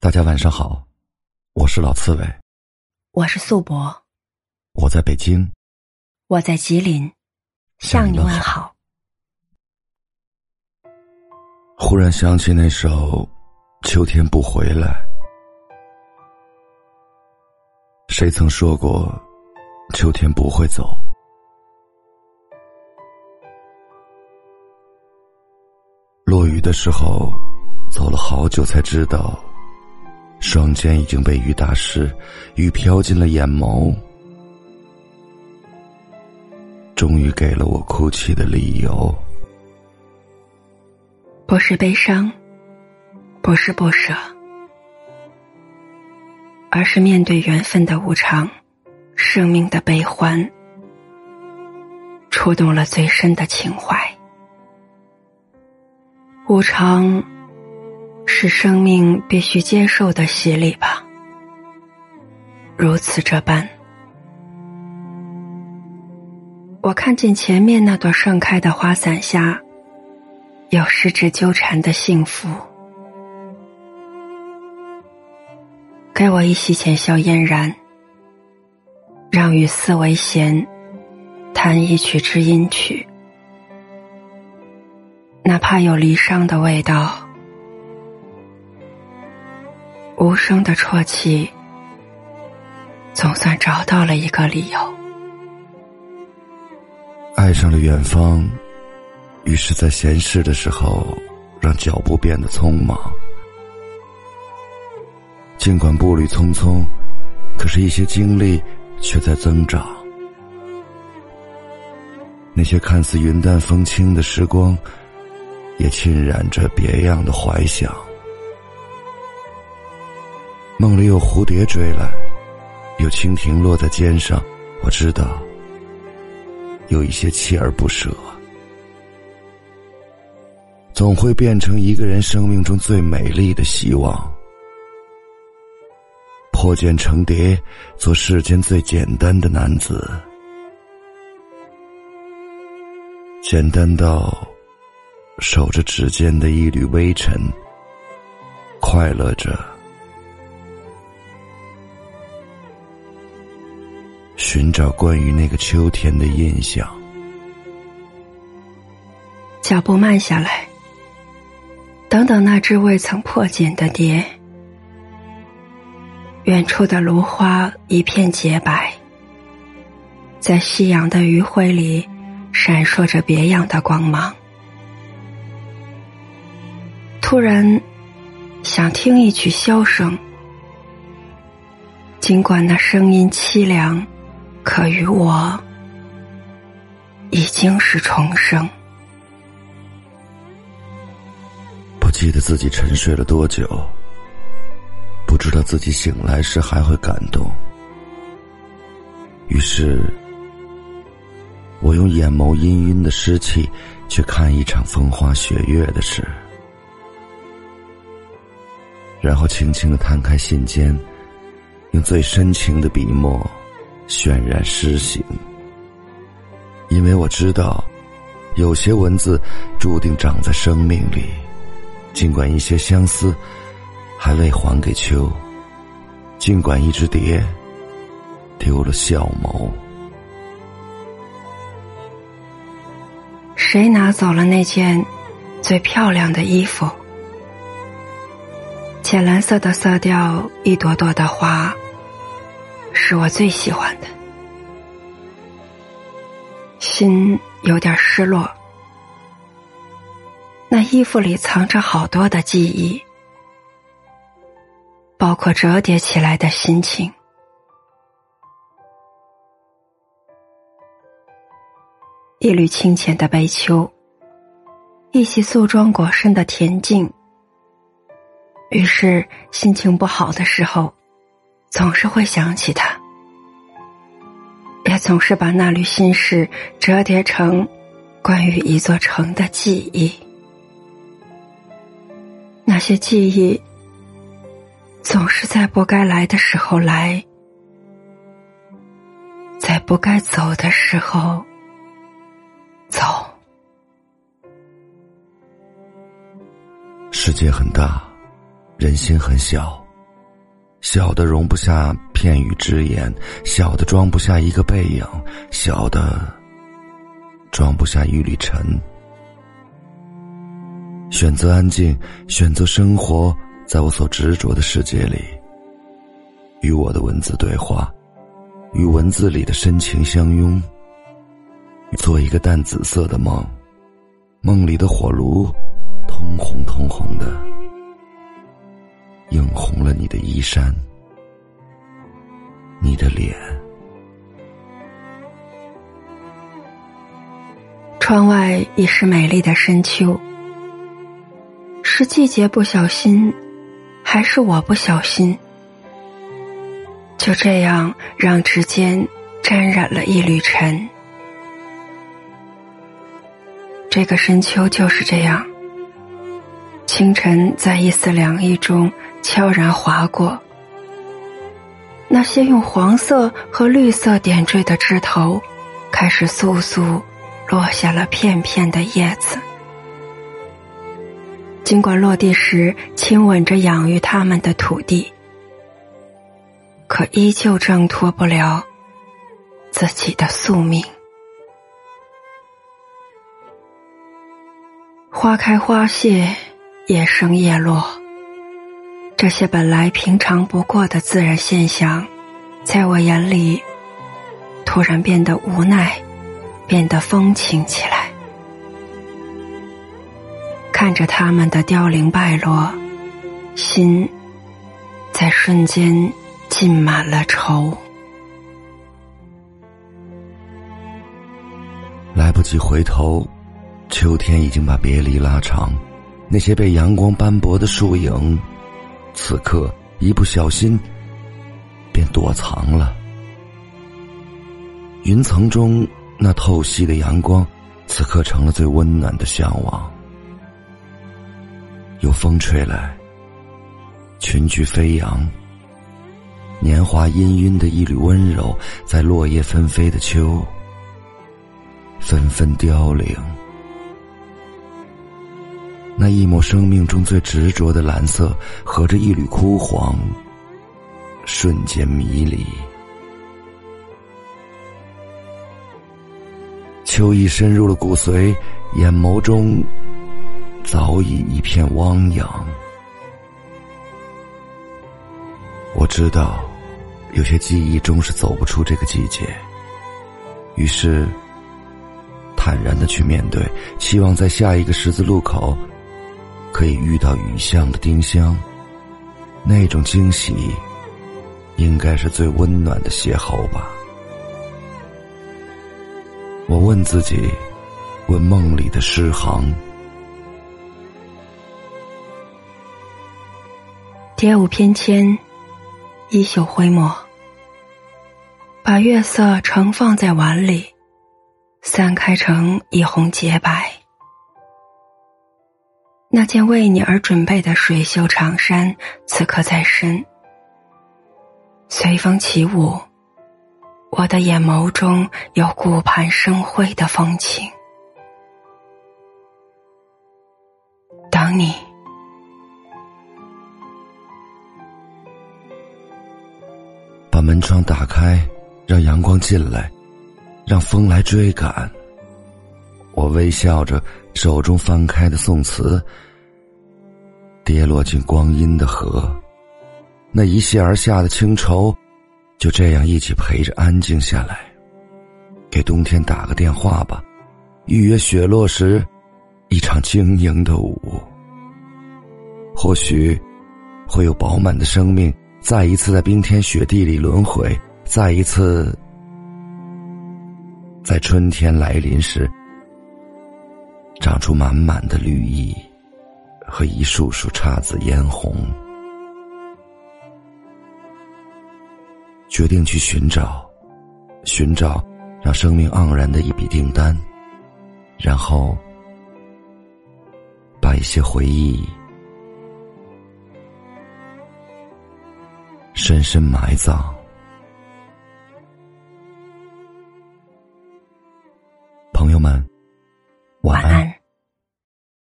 大家晚上好，我是老刺猬，我是素博，我在北京，我在吉林，向你问好。忽然想起那首《秋天不回来》，谁曾说过秋天不会走？落雨的时候，走了好久才知道。双肩已经被雨打湿，雨飘进了眼眸，终于给了我哭泣的理由。不是悲伤，不是不舍，而是面对缘分的无常，生命的悲欢，触动了最深的情怀。无常。是生命必须接受的洗礼吧。如此这般，我看见前面那朵盛开的花伞下，有十指纠缠的幸福。给我一袭浅笑嫣然，让雨丝为弦，弹一曲知音曲，哪怕有离殇的味道。无声的啜泣，总算找到了一个理由。爱上了远方，于是，在闲适的时候，让脚步变得匆忙。尽管步履匆匆，可是，一些经历却在增长。那些看似云淡风轻的时光，也浸染着别样的怀想。梦里有蝴蝶追来，有蜻蜓落在肩上，我知道，有一些锲而不舍，总会变成一个人生命中最美丽的希望。破茧成蝶，做世间最简单的男子，简单到守着指尖的一缕微尘，快乐着。寻找关于那个秋天的印象。脚步慢下来，等等那只未曾破茧的蝶。远处的芦花一片洁白，在夕阳的余晖里闪烁着别样的光芒。突然，想听一曲箫声，尽管那声音凄凉。可与我已经是重生。不记得自己沉睡了多久，不知道自己醒来时还会感动。于是，我用眼眸氤氲的湿气去看一场风花雪月的事，然后轻轻的摊开信笺，用最深情的笔墨。渲染诗行，因为我知道，有些文字注定长在生命里，尽管一些相思还未还给秋，尽管一只蝶丢了笑眸，谁拿走了那件最漂亮的衣服？浅蓝色的色调，一朵朵的花。是我最喜欢的，心有点失落。那衣服里藏着好多的记忆，包括折叠起来的心情。一缕清浅的悲秋，一袭素装裹身的恬静。于是心情不好的时候。总是会想起他，总是把那缕心事折叠成关于一座城的记忆。那些记忆总是在不该来的时候来，在不该走的时候走。世界很大，人心很小。小的容不下片语只言，小的装不下一个背影，小的装不下一缕尘。选择安静，选择生活在我所执着的世界里，与我的文字对话，与文字里的深情相拥，做一个淡紫色的梦，梦里的火炉通红通红的。映红了你的衣衫，你的脸。窗外已是美丽的深秋，是季节不小心，还是我不小心？就这样让指尖沾染了一缕尘。这个深秋就是这样。清晨在一丝凉意中悄然划过，那些用黄色和绿色点缀的枝头，开始簌簌落下了片片的叶子。尽管落地时亲吻着养育它们的土地，可依旧挣脱不了自己的宿命。花开花谢。夜升夜落，这些本来平常不过的自然现象，在我眼里突然变得无奈，变得风情起来。看着他们的凋零败落，心在瞬间浸满了愁。来不及回头，秋天已经把别离拉长。那些被阳光斑驳的树影，此刻一不小心便躲藏了。云层中那透析的阳光，此刻成了最温暖的向往。有风吹来，群菊飞扬，年华氤氲的一缕温柔，在落叶纷飞的秋，纷纷凋零。那一抹生命中最执着的蓝色，和着一缕枯黄，瞬间迷离。秋意深入了骨髓，眼眸中早已一片汪洋。我知道，有些记忆终是走不出这个季节，于是坦然的去面对，希望在下一个十字路口。可以遇到雨巷的丁香，那种惊喜，应该是最温暖的邂逅吧。我问自己，问梦里的诗行。蝶舞翩跹，衣袖挥墨，把月色盛放在碗里，散开成一泓洁白。那件为你而准备的水袖长衫，此刻在身，随风起舞。我的眼眸中有顾盼生辉的风情，等你。把门窗打开，让阳光进来，让风来追赶。微笑着，手中翻开的宋词，跌落进光阴的河。那一泻而下的清愁，就这样一起陪着安静下来。给冬天打个电话吧，预约雪落时一场晶莹的舞。或许会有饱满的生命，再一次在冰天雪地里轮回，再一次在春天来临时。长出满满的绿意和一束束姹紫嫣红。决定去寻找寻找让生命盎然的一笔订单然后把一些回忆深深埋葬。朋友们